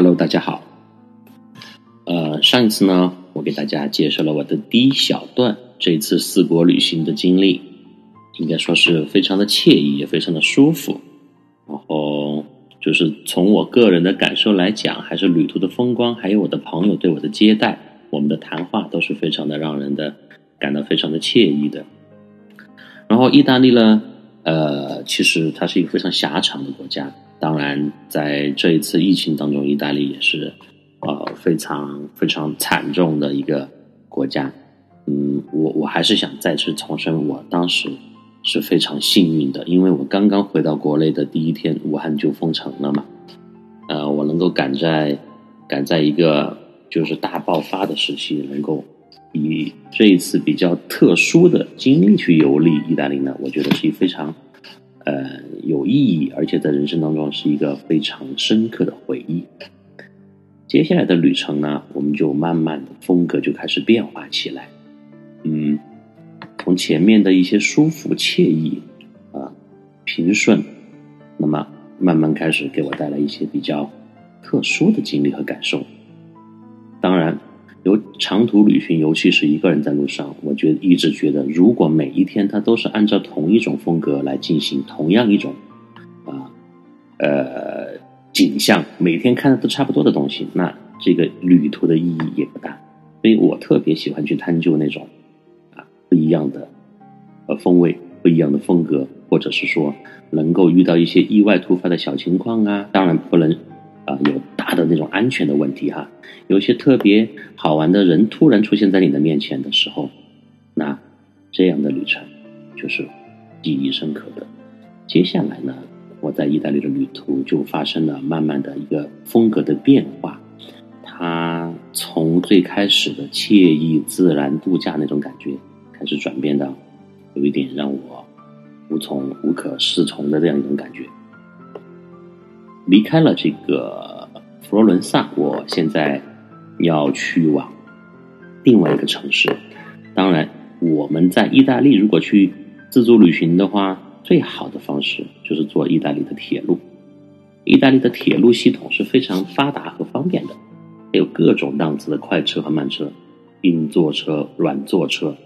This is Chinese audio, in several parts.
Hello，大家好。呃，上一次呢，我给大家介绍了我的第一小段这次四国旅行的经历，应该说是非常的惬意，也非常的舒服。然后就是从我个人的感受来讲，还是旅途的风光，还有我的朋友对我的接待，我们的谈话都是非常的让人的感到非常的惬意的。然后意大利呢，呃，其实它是一个非常狭长的国家。当然，在这一次疫情当中，意大利也是，呃，非常非常惨重的一个国家。嗯，我我还是想再次重申，我当时是非常幸运的，因为我刚刚回到国内的第一天，武汉就封城了嘛。呃，我能够赶在赶在一个就是大爆发的时期，能够以这一次比较特殊的经历去游历意大利呢，我觉得是一非常。呃，有意义，而且在人生当中是一个非常深刻的回忆。接下来的旅程呢，我们就慢慢的风格就开始变化起来。嗯，从前面的一些舒服惬意啊平顺，那么慢慢开始给我带来一些比较特殊的经历和感受。当然。有长途旅行，尤其是一个人在路上，我觉得一直觉得，如果每一天他都是按照同一种风格来进行同样一种啊呃景象，每天看的都差不多的东西，那这个旅途的意义也不大。所以我特别喜欢去探究那种啊不一样的呃风味、不一样的风格，或者是说能够遇到一些意外突发的小情况啊，当然不能。啊，有大的那种安全的问题哈，有些特别好玩的人突然出现在你的面前的时候，那这样的旅程就是记忆深刻的。接下来呢，我在意大利的旅途就发生了慢慢的一个风格的变化，它从最开始的惬意自然度假那种感觉，开始转变到有一点让我无从无可适从的这样一种感觉。离开了这个佛罗伦萨，我现在要去往另外一个城市。当然，我们在意大利如果去自助旅行的话，最好的方式就是坐意大利的铁路。意大利的铁路系统是非常发达和方便的，有各种档次的快车和慢车，硬座车、软座车，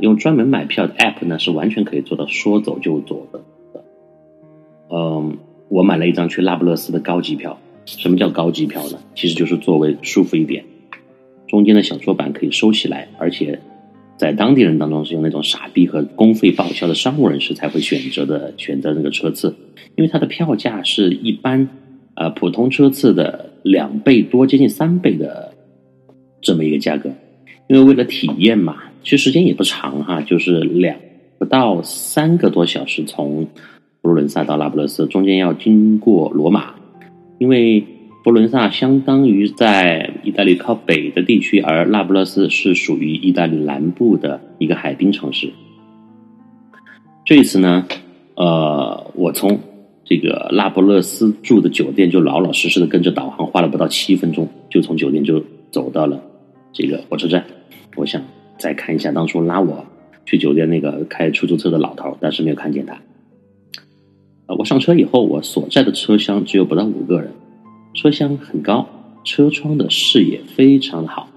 用专门买票的 app 呢，是完全可以做到说走就走的。嗯。我买了一张去那不勒斯的高级票。什么叫高级票呢？其实就是座位舒服一点，中间的小桌板可以收起来，而且在当地人当中是用那种傻逼和公费报销的商务人士才会选择的选择那个车次，因为它的票价是一般呃普通车次的两倍多，接近三倍的这么一个价格。因为为了体验嘛，其实时间也不长哈，就是两不到三个多小时从。佛罗伦萨到那不勒斯中间要经过罗马，因为佛罗伦萨相当于在意大利靠北的地区，而那不勒斯是属于意大利南部的一个海滨城市。这一次呢，呃，我从这个那不勒斯住的酒店就老老实实的跟着导航，花了不到七分钟，就从酒店就走到了这个火车站。我想再看一下当初拉我去酒店那个开出租车的老头，但是没有看见他。我上车以后，我所在的车厢只有不到五个人，车厢很高，车窗的视野非常的好。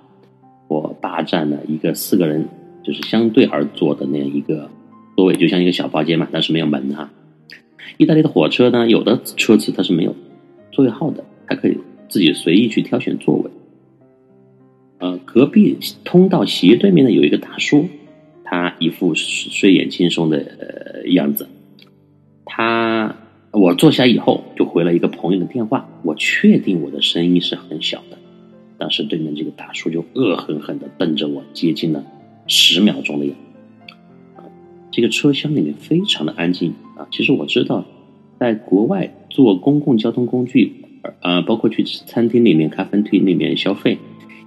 我霸占了一个四个人就是相对而坐的那样一个座位，就像一个小包间嘛，但是没有门哈。意大利的火车呢，有的车次它是没有座位号的，它可以自己随意去挑选座位。呃，隔壁通道斜对面呢有一个大叔，他一副睡眼惺忪的样子。他，我坐下以后就回了一个朋友的电话，我确定我的声音是很小的。当时对面这个大叔就恶狠狠地瞪着我，接近了十秒钟的样子。这个车厢里面非常的安静啊。其实我知道，在国外坐公共交通工具，呃，包括去餐厅里面、咖啡厅里面消费，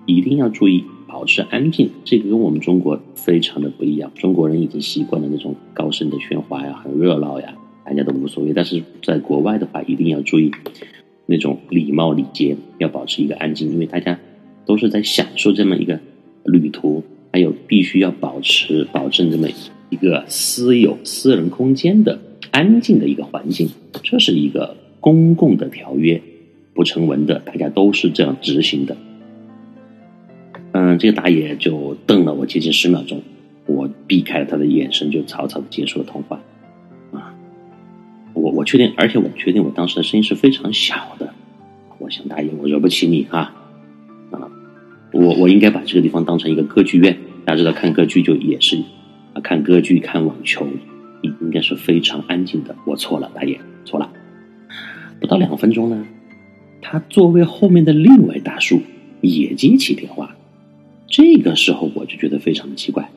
一定要注意保持安静。这个跟我们中国非常的不一样。中国人已经习惯了那种高声的喧哗呀，很热闹呀。大家都无所谓，但是在国外的话，一定要注意那种礼貌礼节，要保持一个安静，因为大家都是在享受这么一个旅途，还有必须要保持保证这么一个私有私人空间的安静的一个环境，这是一个公共的条约不成文的，大家都是这样执行的。嗯，这个大爷就瞪了我接近十秒钟，我避开了他的眼神，就草草的结束了通话。确定，而且我确定我当时的声音是非常小的。我想大爷，我惹不起你啊！啊，我我应该把这个地方当成一个歌剧院。大家知道看歌剧就也是啊，看歌剧看网球，应该是非常安静的。我错了，大爷错了。不到两分钟呢，他座位后面的另一位大叔也接起电话。这个时候我就觉得非常的奇怪，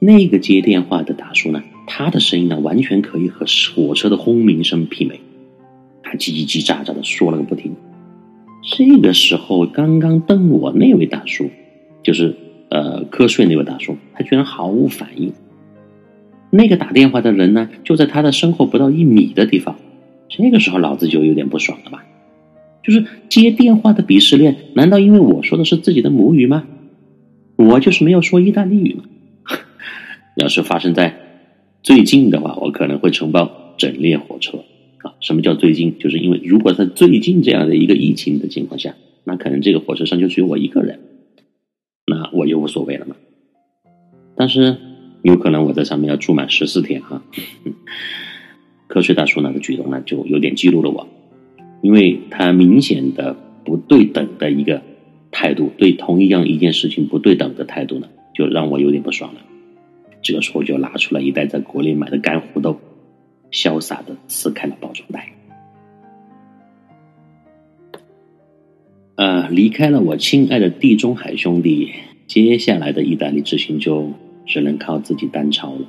那个接电话的大叔呢，他的声音呢完全可以和火车的轰鸣声媲美，他叽叽喳喳的说了个不停。这个时候，刚刚瞪我那位大叔，就是呃瞌睡那位大叔，他居然毫无反应。那个打电话的人呢，就在他的身后不到一米的地方。这个时候，老子就有点不爽了吧？就是接电话的鄙视链，难道因为我说的是自己的母语吗？我就是没有说意大利语吗。要是发生在最近的话，我可能会承包整列火车。啊，什么叫最近？就是因为如果在最近这样的一个疫情的情况下，那可能这个火车上就只有我一个人，那我就无所谓了嘛。但是有可能我在上面要住满十四天啊。瞌睡大叔那个举动呢，就有点激怒了我，因为他明显的不对等的一个态度，对同一样一件事情不对等的态度呢，就让我有点不爽了。这个时候就拿出了一袋在国内买的干胡豆。潇洒的撕开了包装袋，呃，离开了我亲爱的地中海兄弟，接下来的意大利之行就只能靠自己单超了。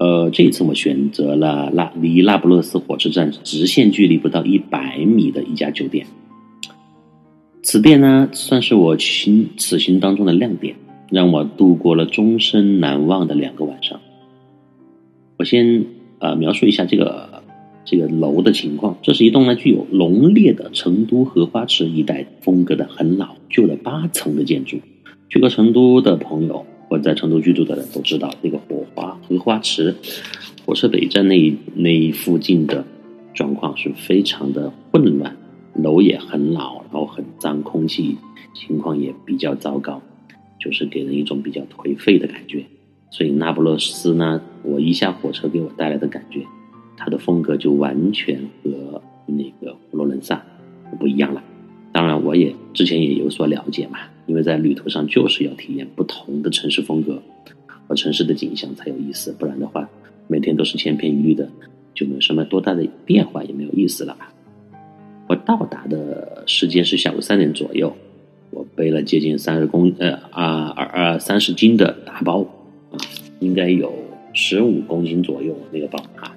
呃，这次我选择了那离那不勒斯火车站直线距离不到一百米的一家酒店，此店呢算是我行此行当中的亮点，让我度过了终身难忘的两个晚上。我先呃描述一下这个这个楼的情况。这是一栋呢具有浓烈的成都荷花池一带风格的很老旧的八层的建筑。去过成都的朋友或者在成都居住的人都知道，这个火花荷花池火车北站那那一附近的状况是非常的混乱，楼也很老，然后很脏，空气情况也比较糟糕，就是给人一种比较颓废的感觉。所以那不勒斯呢，我一下火车给我带来的感觉，它的风格就完全和那个佛罗伦萨不一样了。当然，我也之前也有所了解嘛，因为在旅途上就是要体验不同的城市风格和城市的景象才有意思，不然的话，每天都是千篇一律的，就没有什么多大的变化，也没有意思了吧。我到达的时间是下午三点左右，我背了接近三十公呃啊二二三十斤的大包啊。应该有十五公斤左右那个包啊，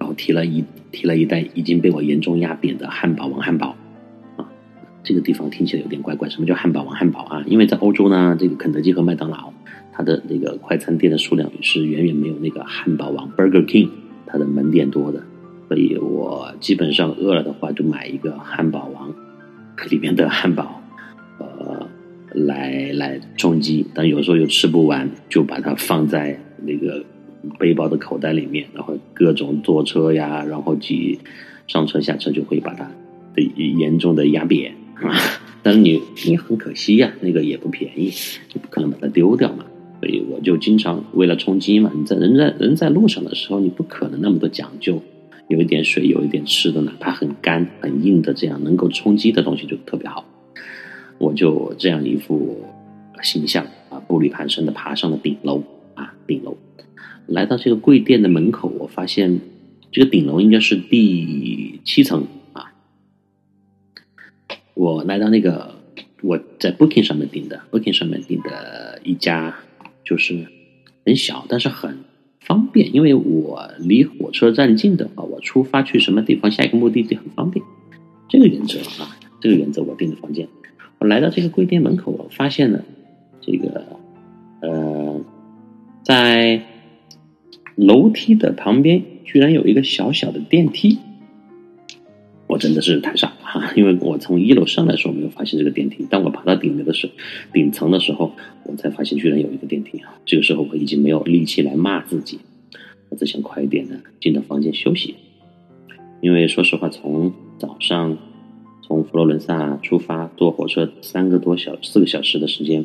然后提了一提了一袋已经被我严重压扁的汉堡王汉堡啊，这个地方听起来有点怪怪。什么叫汉堡王汉堡啊？因为在欧洲呢，这个肯德基和麦当劳它的那个快餐店的数量是远远没有那个汉堡王 Burger King 它的门店多的，所以我基本上饿了的话就买一个汉堡王里面的汉堡。呃来来充饥，但有时候又吃不完，就把它放在那个背包的口袋里面，然后各种坐车呀，然后挤上车下车就会把它的严重的压扁啊。但是你你很可惜呀，那个也不便宜，你不可能把它丢掉嘛。所以我就经常为了充饥嘛，你在人在人在路上的时候，你不可能那么多讲究，有一点水，有一点吃的，哪怕很干很硬的这样能够充饥的东西就特别好。我就这样一副形象啊，步履蹒跚的爬上了顶楼啊，顶楼，来到这个贵店的门口，我发现这个顶楼应该是第七层啊。我来到那个我在 Booking 上面订的，Booking 上面订的一家，就是很小，但是很方便，因为我离火车站近的话，我出发去什么地方，下一个目的地很方便。这个原则啊，这个原则我订的房间。我来到这个贵店门口，我发现呢，这个呃，在楼梯的旁边居然有一个小小的电梯。我真的是太傻了哈！因为我从一楼上来的时候没有发现这个电梯，当我爬到顶楼的时候，顶层的时候，我才发现居然有一个电梯啊！这个时候我已经没有力气来骂自己，我只想快一点的进到房间休息。因为说实话，从早上从佛罗伦萨出发，坐火车三个多小四个小时的时间，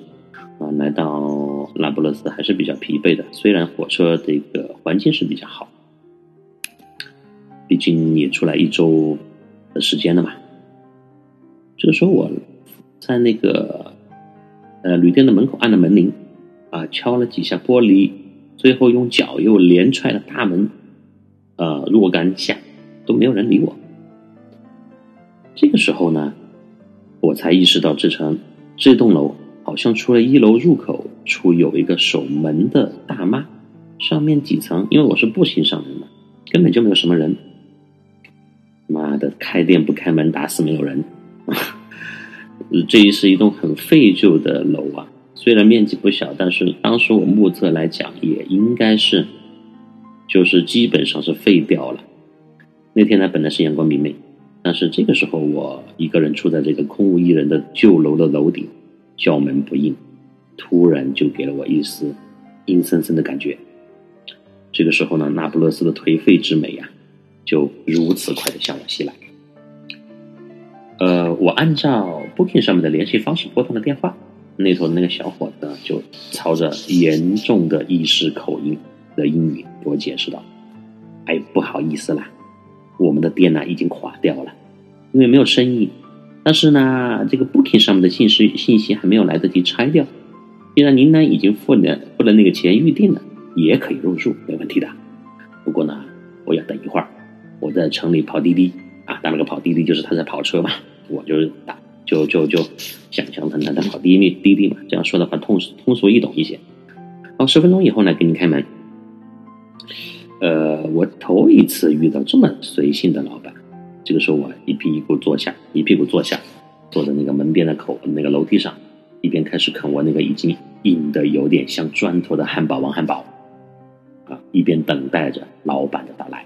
啊，来到那不勒斯还是比较疲惫的。虽然火车这个环境是比较好，毕竟也出来一周的时间了嘛。这个时候我在那个呃旅店的门口按了门铃，啊，敲了几下玻璃，最后用脚又连踹了大门，呃，若干下都没有人理我。这个时候呢，我才意识到这层这栋楼好像除了一楼入口处有一个守门的大妈，上面几层，因为我是步行上门嘛，根本就没有什么人。妈的，开店不开门，打死没有人。这一是一栋很废旧的楼啊，虽然面积不小，但是当时我目测来讲，也应该是，就是基本上是废掉了。那天呢，本来是阳光明媚。但是这个时候，我一个人处在这个空无一人的旧楼的楼顶，叫门不应，突然就给了我一丝阴森森的感觉。这个时候呢，那不勒斯的颓废之美呀，就如此快的向我袭来。呃，我按照 Booking 上面的联系方式拨通了电话，那头的那个小伙子就操着严重的意式口音的英语给我解释道：“哎，不好意思啦。”我们的店呢已经垮掉了，因为没有生意。但是呢，这个 Booking 上面的信息信息还没有来得及拆掉。既然您呢已经付了付了那个钱预定了，也可以入住，没问题的。不过呢，我要等一会儿，我在城里跑滴滴啊，打了个跑滴滴就是他在跑车嘛，我就是打就就就想象成他在跑滴滴滴滴嘛，这样说的话通通俗易懂一些。好，十分钟以后呢，给你开门。呃，我头一次遇到这么随性的老板。这个时候，我一屁股坐下，一屁股坐下，坐在那个门边的口那个楼梯上，一边开始啃我那个已经硬的有点像砖头的汉堡王汉堡，啊，一边等待着老板的到来。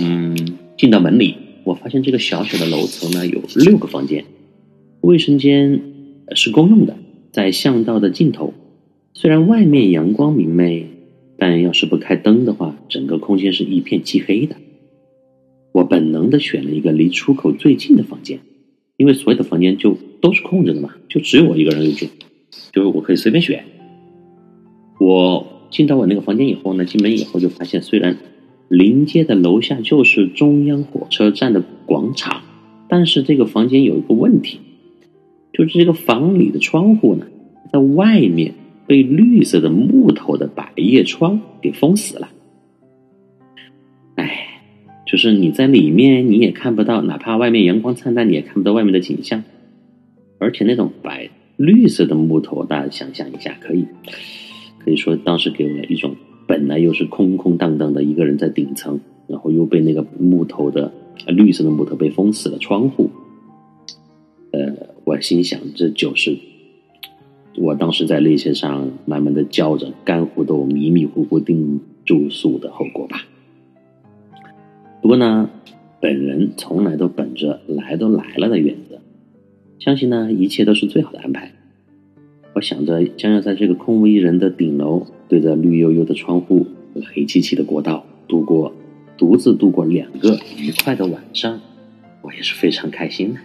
嗯，进到门里，我发现这个小小的楼层呢有六个房间，卫生间是公用的，在巷道的尽头。虽然外面阳光明媚。但要是不开灯的话，整个空间是一片漆黑的。我本能的选了一个离出口最近的房间，因为所有的房间就都是空着的嘛，就只有我一个人入住，就是我可以随便选。我进到我那个房间以后呢，进门以后就发现，虽然临街的楼下就是中央火车站的广场，但是这个房间有一个问题，就是这个房里的窗户呢，在外面。被绿色的木头的百叶窗给封死了。哎，就是你在里面你也看不到，哪怕外面阳光灿烂，你也看不到外面的景象。而且那种白绿色的木头，大家想象一下，可以可以说当时给我一种本来又是空空荡荡的一个人在顶层，然后又被那个木头的绿色的木头被封死了窗户。呃，我心想这就是。我当时在内线上慢慢的叫着干胡豆迷迷糊糊订住宿的后果吧。不过呢，本人从来都本着来都来了的原则，相信呢一切都是最好的安排。我想着将要在这个空无一人的顶楼，对着绿油油的窗户和黑漆漆的过道度过独自度过两个愉快的晚上，我也是非常开心的。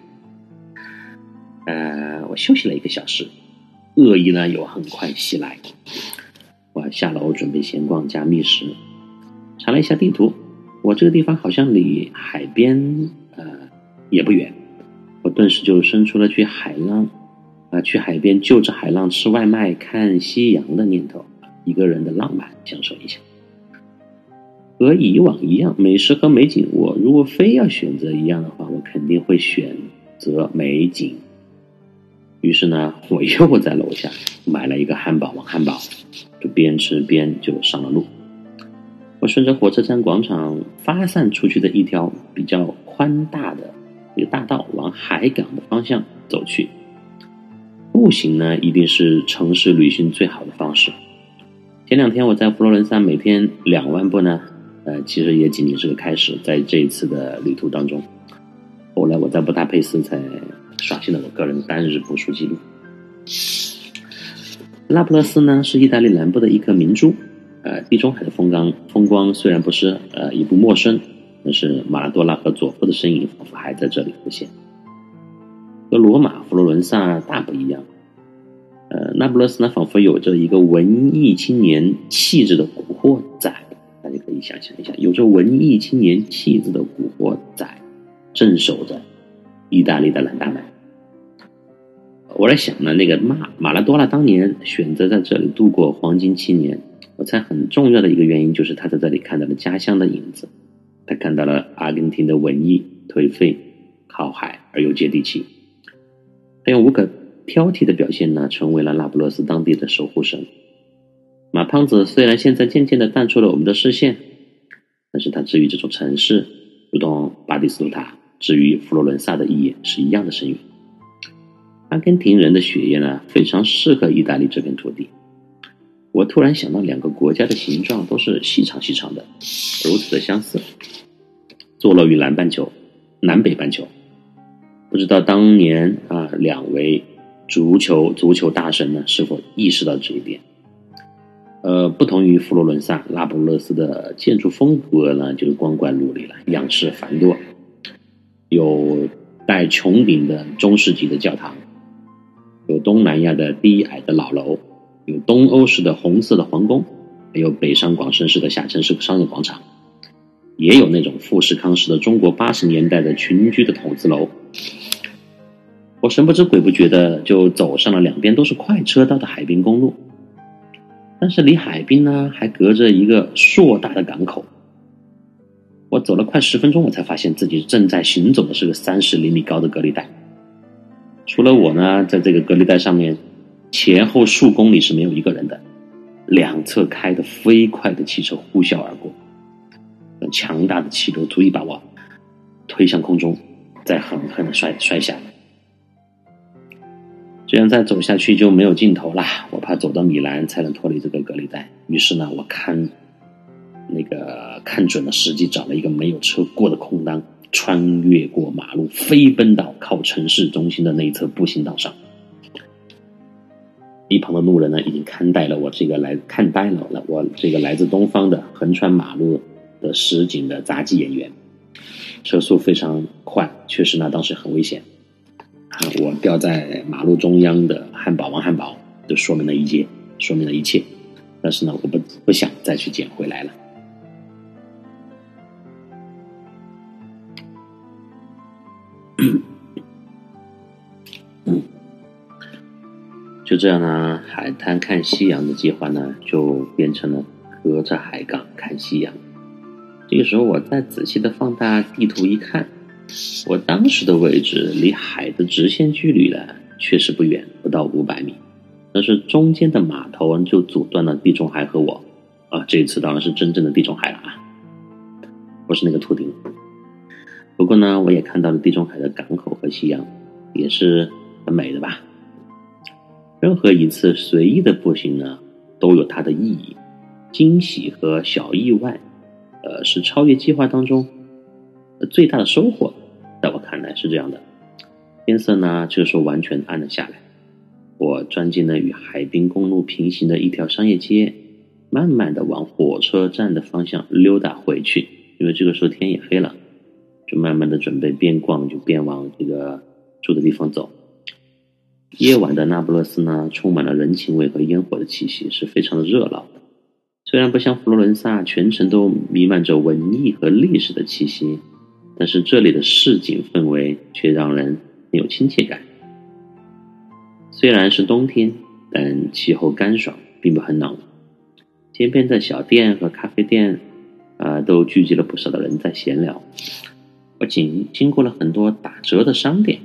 呃，我休息了一个小时。恶意呢又很快袭来，我下楼准备闲逛加觅食，查了一下地图，我这个地方好像离海边呃也不远，我顿时就生出了去海浪啊去海边就着海浪吃外卖看夕阳的念头，一个人的浪漫享受一下。和以往一样，美食和美景，我如果非要选择一样的话，我肯定会选择美景。于是呢，我又在楼下买了一个汉堡王汉堡，就边吃边就上了路。我顺着火车站广场发散出去的一条比较宽大的一个大道往海港的方向走去。步行呢，一定是城市旅行最好的方式。前两天我在佛罗伦萨每天两万步呢，呃，其实也仅仅是个开始。在这一次的旅途当中，后来我在布达佩斯才。刷新了我个人单日步数记录。拉普勒斯呢，是意大利南部的一颗明珠。呃，地中海的风光风光虽然不是呃一不陌生，但是马拉多纳和佐夫的身影仿佛还在这里浮现。和罗马、佛罗伦萨大不一样，呃，那不勒斯呢，仿佛有着一个文艺青年气质的古惑仔，大家可以想象一下，有着文艺青年气质的古惑仔，镇守着意大利的南大门。我在想呢，那个马马拉多纳当年选择在这里度过黄金七年，我猜很重要的一个原因就是他在这里看到了家乡的影子，他看到了阿根廷的文艺颓废、靠海而又接地气。他用无可挑剔的表现呢，成为了那不勒斯当地的守护神。马胖子虽然现在渐渐的淡出了我们的视线，但是他治愈这座城市，如同巴蒂斯图塔治愈佛罗伦萨的意义是一样的深远。阿根廷人的血液呢，非常适合意大利这片土地。我突然想到，两个国家的形状都是细长细长的，如此的相似，坐落于南半球，南北半球。不知道当年啊，两位足球足球大神呢是否意识到这一点？呃，不同于佛罗伦萨，那不勒斯的建筑风格呢就是光怪陆离了，样式繁多，有带穹顶的中世纪的教堂，有东南亚的低矮的老楼，有东欧式的红色的皇宫，还有北上广深式的下沉式商业广场，也有那种富士康式的中国八十年代的群居的筒子楼。我神不知鬼不觉的就走上了两边都是快车道的海滨公路，但是离海滨呢还隔着一个硕大的港口。我走了快十分钟，我才发现自己正在行走的是个三十厘米高的隔离带。除了我呢，在这个隔离带上面，前后数公里是没有一个人的。两侧开的飞快的汽车呼啸而过，强大的气流足以把我推向空中，再狠狠的摔摔下来。这样再走下去就没有尽头了，我怕走到米兰才能脱离这个隔离带。于是呢，我看那个看准了时机，找了一个没有车过的空档，穿越过马路，飞奔到靠城市中心的那一侧步行道上。一旁的路人呢，已经看呆了我这个来看呆了了我这个来自东方的横穿马路的实景的杂技演员。车速非常快，确实呢，当时很危险。啊我掉在马路中央的汉堡王汉堡，就说明了一切，说明了一切。但是呢，我不不想再去捡回来了。就这样呢，海滩看夕阳的计划呢，就变成了隔着海港看夕阳。这个时候，我再仔细的放大地图一看。我当时的位置离海的直线距离呢，确实不远，不到五百米。但是中间的码头就阻断了地中海和我。啊，这一次当然是真正的地中海了啊，不是那个秃顶。不过呢，我也看到了地中海的港口和夕阳，也是很美的吧。任何一次随意的步行呢，都有它的意义，惊喜和小意外，呃，是超越计划当中最大的收获。在我看来是这样的，天色呢这个时候完全暗了下来。我钻进了与海滨公路平行的一条商业街，慢慢的往火车站的方向溜达回去。因为这个时候天也黑了，就慢慢的准备边逛就边往这个住的地方走。夜晚的那不勒斯呢，充满了人情味和烟火的气息，是非常的热闹。虽然不像佛罗伦萨，全城都弥漫着文艺和历史的气息。但是这里的市井氛围却让人很有亲切感。虽然是冬天，但气候干爽，并不很冷。街边的小店和咖啡店，啊，都聚集了不少的人在闲聊。我经经过了很多打折的商店，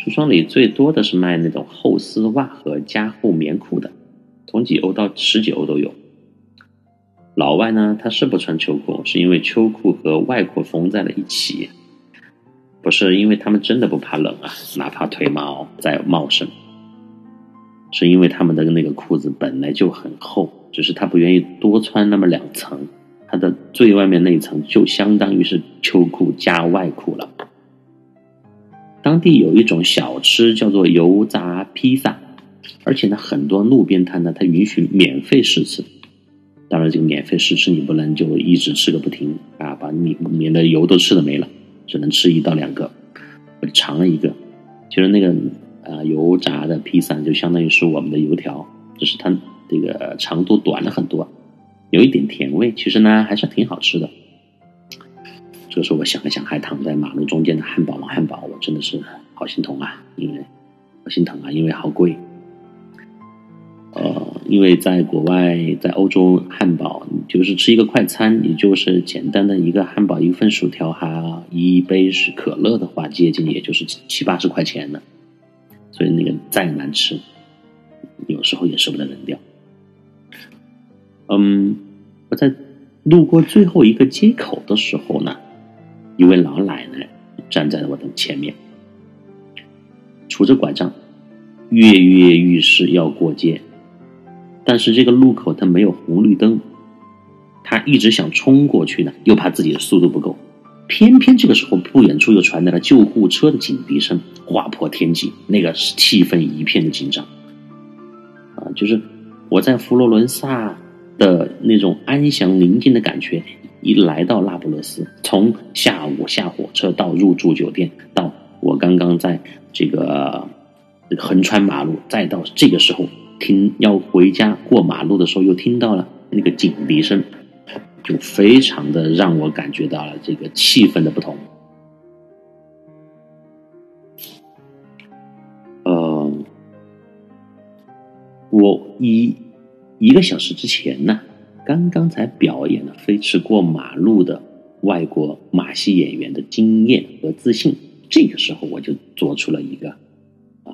橱窗里最多的是卖那种厚丝袜和加厚棉裤的，从几欧到十几欧都有。老外呢，他是不穿秋裤，是因为秋裤和外裤缝在了一起，不是因为他们真的不怕冷啊，哪怕腿毛再茂盛，是因为他们的那个裤子本来就很厚，只是他不愿意多穿那么两层，它的最外面那一层就相当于是秋裤加外裤了。当地有一种小吃叫做油炸披萨，而且呢，很多路边摊呢，它允许免费试吃。当然，这个免费试吃你不能就一直吃个不停啊，把里面的油都吃的没了，只能吃一到两个。我尝了一个，其实那个呃油炸的披萨就相当于是我们的油条，只是它这个长度短了很多，有一点甜味，其实呢还是挺好吃的。这时候我想了想，还躺在马路中间的汉堡王汉堡，我真的是好心疼啊，因为好心疼啊，因为好贵。呃，因为在国外，在欧洲，汉堡就是吃一个快餐，也就是简单的一个汉堡，一份薯条，还一杯是可乐的话，接近也就是七八十块钱呢。所以那个再难吃，有时候也舍不得扔掉。嗯，我在路过最后一个街口的时候呢，一位老奶奶站在了我的前面，拄着拐杖，跃跃欲试要过街。但是这个路口它没有红绿灯，他一直想冲过去呢，又怕自己的速度不够，偏偏这个时候不远处又传来了救护车的警笛声，划破天际，那个气氛一片的紧张。啊，就是我在佛罗伦萨的那种安详宁静的感觉，一来到那不勒斯，从下午下火车到入住酒店，到我刚刚在这个横穿马路，再到这个时候。听要回家过马路的时候，又听到了那个警笛声，就非常的让我感觉到了这个气氛的不同。呃，我一一个小时之前呢，刚刚才表演了飞驰过马路的外国马戏演员的经验和自信，这个时候我就做出了一个啊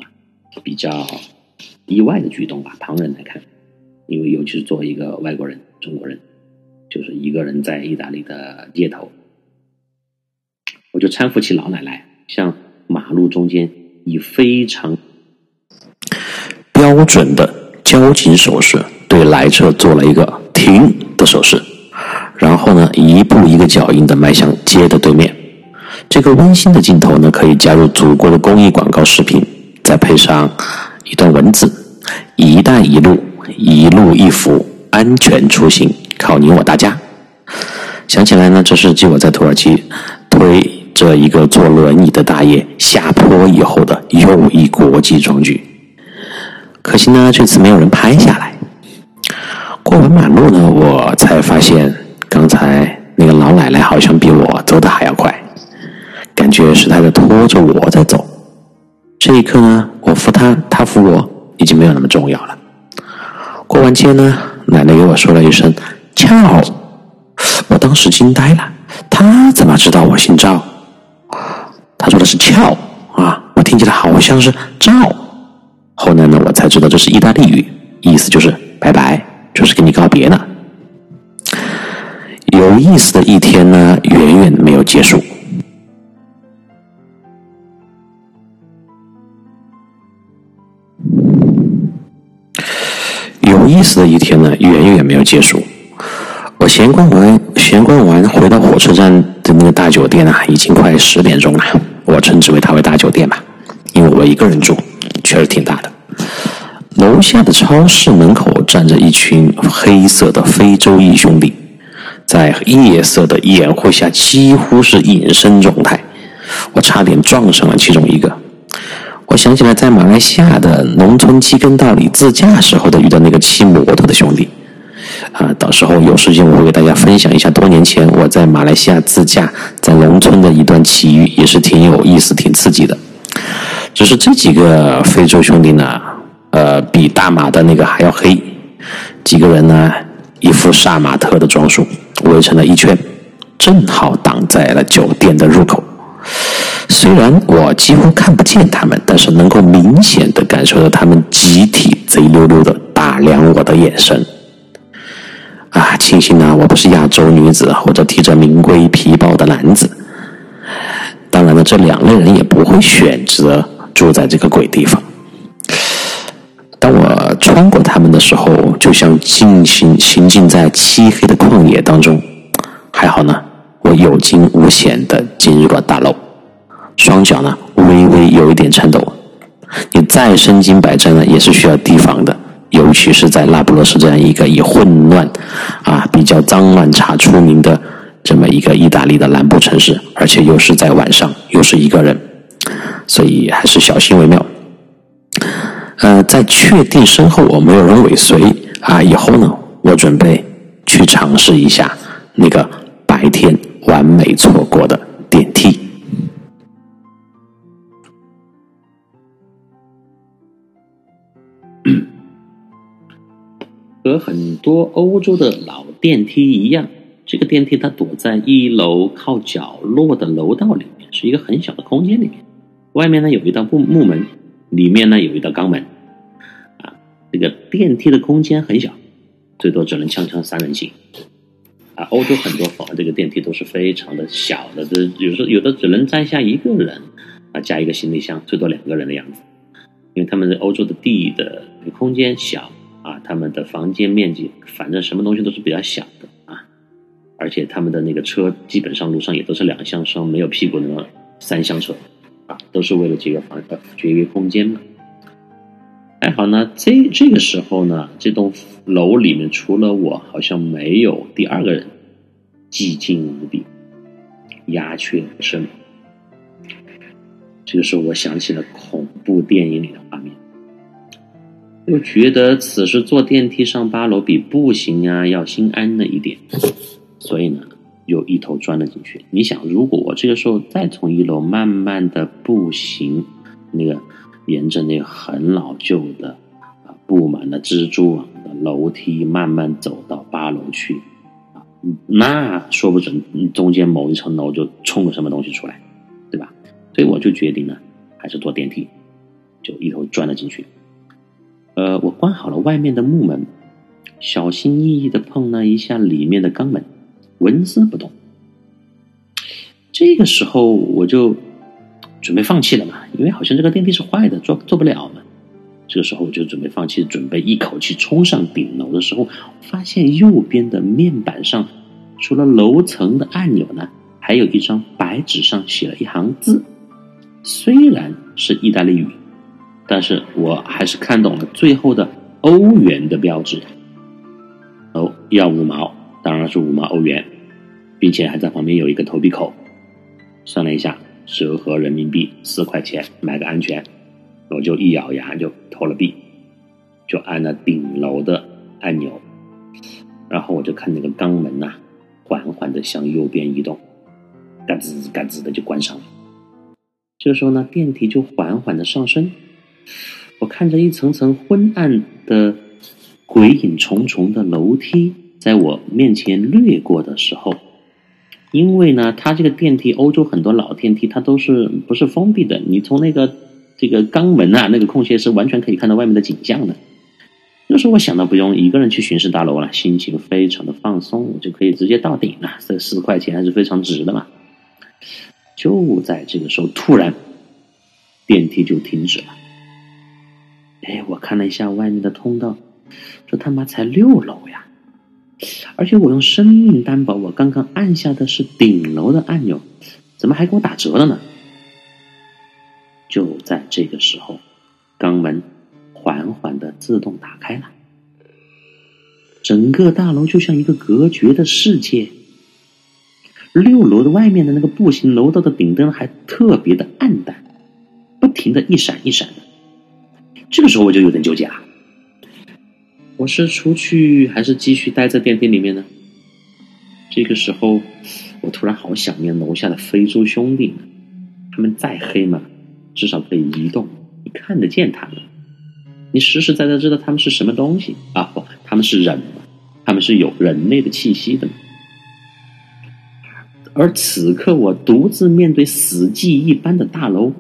比较。意外的举动吧，旁人来看，因为尤其是作为一个外国人、中国人，就是一个人在意大利的街头，我就搀扶起老奶奶，向马路中间以非常标准的交警手势对来车做了一个停的手势，然后呢，一步一个脚印的迈向街的对面。这个温馨的镜头呢，可以加入祖国的公益广告视频，再配上。一段文字：“一带一路，一路一扶，安全出行，靠你我大家。”想起来呢，这是继我在土耳其推着一个坐轮椅的大爷下坡以后的又一国际壮举。可惜呢，这次没有人拍下来。过完马路呢，我才发现刚才那个老奶奶好像比我走的还要快，感觉是她在拖着我在走。这一刻呢，我扶她，我，已经没有那么重要了。过完街呢，奶奶给我说了一声“俏”，我当时惊呆了。他怎么知道我姓赵？他说的是“俏”啊，我听起来好像是“赵”。后来呢，我才知道这是意大利语，意思就是“拜拜”，就是跟你告别呢。有意思的一天呢，远远没有结束。有意思的一天呢，远远没有结束。我闲逛完，闲逛完回到火车站的那个大酒店啊，已经快十点钟了。我称之为它为大酒店吧，因为我一个人住，确实挺大的。楼下的超市门口站着一群黑色的非洲裔兄弟，在夜色的掩护下，几乎是隐身状态。我差点撞上了其中一个。我想起来，在马来西亚的农村七根道里自驾时候的遇到那个骑摩托的兄弟，啊，到时候有时间我会给大家分享一下多年前我在马来西亚自驾在农村的一段奇遇，也是挺有意思、挺刺激的。只是这几个非洲兄弟呢，呃，比大马的那个还要黑。几个人呢，一副杀马特的装束，围成了一圈，正好挡在了酒店的入口。虽然我几乎看不见他们，但是能够明显的感受到他们集体贼溜溜的打量我的眼神。啊，庆幸呢，我不是亚洲女子或者提着名贵皮包的男子。当然了，这两类人也不会选择住在这个鬼地方。当我穿过他们的时候，就像进行行进在漆黑的旷野当中。还好呢。我有惊无险的进入了大楼，双脚呢微微有一点颤抖。你再身经百战呢，也是需要提防的，尤其是在那不勒斯这样一个以混乱啊比较脏乱差出名的这么一个意大利的南部城市，而且又是在晚上，又是一个人，所以还是小心为妙。呃，在确定身后我没有人尾随啊以后呢，我准备去尝试一下那个白天完美错过的电梯。和很多欧洲的老电梯一样，这个电梯它躲在一楼靠角落的楼道里面，是一个很小的空间里面。外面呢有一道木木门，里面呢有一道钢门。啊，这个电梯的空间很小，最多只能锵锵三人行。啊，欧洲很多房这个电梯都是非常的小的，这有时候有的只能站下一个人，啊，加一个行李箱，最多两个人的样子。因为他们的欧洲的地的空间小。啊，他们的房间面积，反正什么东西都是比较小的啊，而且他们的那个车基本上路上也都是两厢车，没有屁股的三厢车，啊，都是为了节约房呃节约空间嘛。还好呢，这这个时候呢，这栋楼里面除了我，好像没有第二个人，寂静无比，鸦雀无声。这个时候，我想起了恐怖电影里的画面。又觉得此时坐电梯上八楼比步行啊要心安了一点，所以呢，又一头钻了进去。你想，如果我这个时候再从一楼慢慢的步行，那个沿着那个很老旧的啊布满了蜘蛛网的楼梯慢慢走到八楼去，啊，那说不准中间某一层楼就冲个什么东西出来，对吧？所以我就决定呢，还是坐电梯，就一头钻了进去。呃，我关好了外面的木门，小心翼翼的碰了一下里面的钢门，纹丝不动。这个时候我就准备放弃了嘛，因为好像这个电梯是坏的，做做不了嘛。这个时候我就准备放弃，准备一口气冲上顶楼的时候，发现右边的面板上，除了楼层的按钮呢，还有一张白纸上写了一行字，虽然是意大利语。但是我还是看懂了最后的欧元的标志，哦，要五毛，当然是五毛欧元，并且还在旁边有一个投币口，算了一下，折合人民币四块钱买个安全，我就一咬牙就投了币，就按了顶楼的按钮，然后我就看那个钢门呐，缓缓的向右边移动，嘎吱嘎吱的就关上了，这时候呢，电梯就缓缓的上升。我看着一层层昏暗的、鬼影重重的楼梯在我面前掠过的时候，因为呢，它这个电梯，欧洲很多老电梯它都是不是封闭的，你从那个这个钢门啊那个空隙是完全可以看到外面的景象的。那时候我想到不用一个人去巡视大楼了，心情非常的放松，我就可以直接到顶了。这四块钱还是非常值的嘛。就在这个时候，突然电梯就停止了。哎，我看了一下外面的通道，这他妈才六楼呀！而且我用生命担保，我刚刚按下的是顶楼的按钮，怎么还给我打折了呢？就在这个时候，钢门缓缓的自动打开了，整个大楼就像一个隔绝的世界。六楼的外面的那个步行楼道的顶灯还特别的暗淡，不停的一闪一闪的。这个时候我就有点纠结了，我是出去还是继续待在电梯里面呢？这个时候，我突然好想念楼下的非洲兄弟，他们再黑嘛，至少可以移动，你看得见他们，你实实在在知道他们是什么东西啊？不，他们是人，他们是有人类的气息的。而此刻，我独自面对死寂一般的大楼。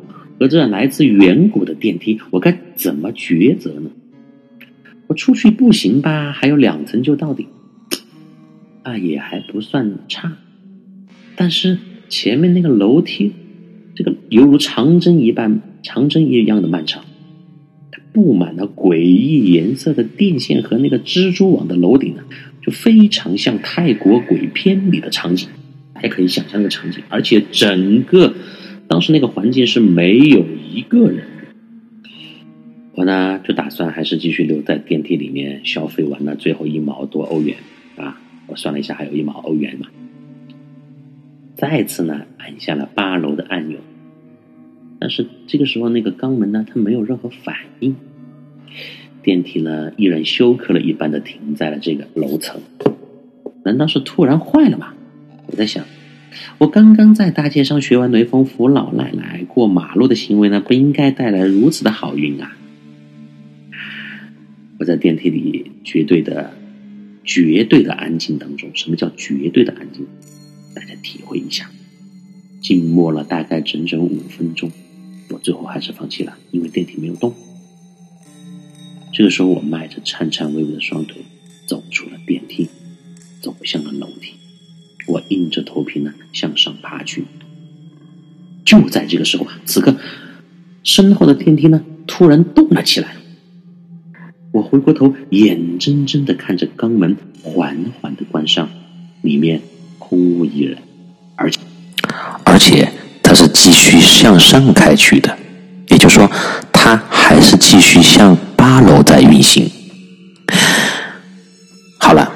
和这来自远古的电梯，我该怎么抉择呢？我出去步行吧，还有两层就到顶，啊，也还不算差。但是前面那个楼梯，这个犹如长征一般、长征一样的漫长，它布满了诡异颜色的电线和那个蜘蛛网的楼顶呢，就非常像泰国鬼片里的场景，还可以想象的场景，而且整个。当时那个环境是没有一个人，我呢就打算还是继续留在电梯里面消费完了最后一毛多欧元啊，我算了一下还有一毛欧元嘛。再次呢按下了八楼的按钮，但是这个时候那个肛门呢它没有任何反应，电梯呢依然休克了一般的停在了这个楼层，难道是突然坏了吗？我在想。我刚刚在大街上学完雷锋扶老奶奶过马路的行为呢，不应该带来如此的好运啊！我在电梯里绝对的、绝对的安静当中，什么叫绝对的安静？大家体会一下。静默了大概整整五分钟，我最后还是放弃了，因为电梯没有动。这个时候，我迈着颤颤巍巍的双腿走出了电梯，走向了楼梯。我硬着头皮呢向上爬去，就在这个时候啊，此刻身后的电梯呢突然动了起来。我回过头，眼睁睁的看着钢门缓缓的关上，里面空无一人，而且而且它是继续向上开去的，也就是说，它还是继续向八楼在运行。好了。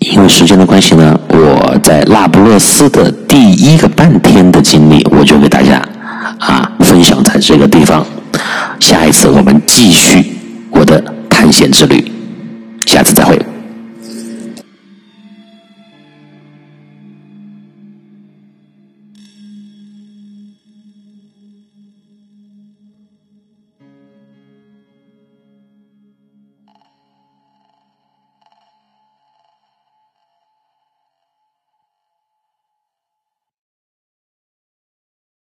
因为时间的关系呢，我在那不勒斯的第一个半天的经历，我就给大家啊分享在这个地方。下一次我们继续我的探险之旅，下次再会。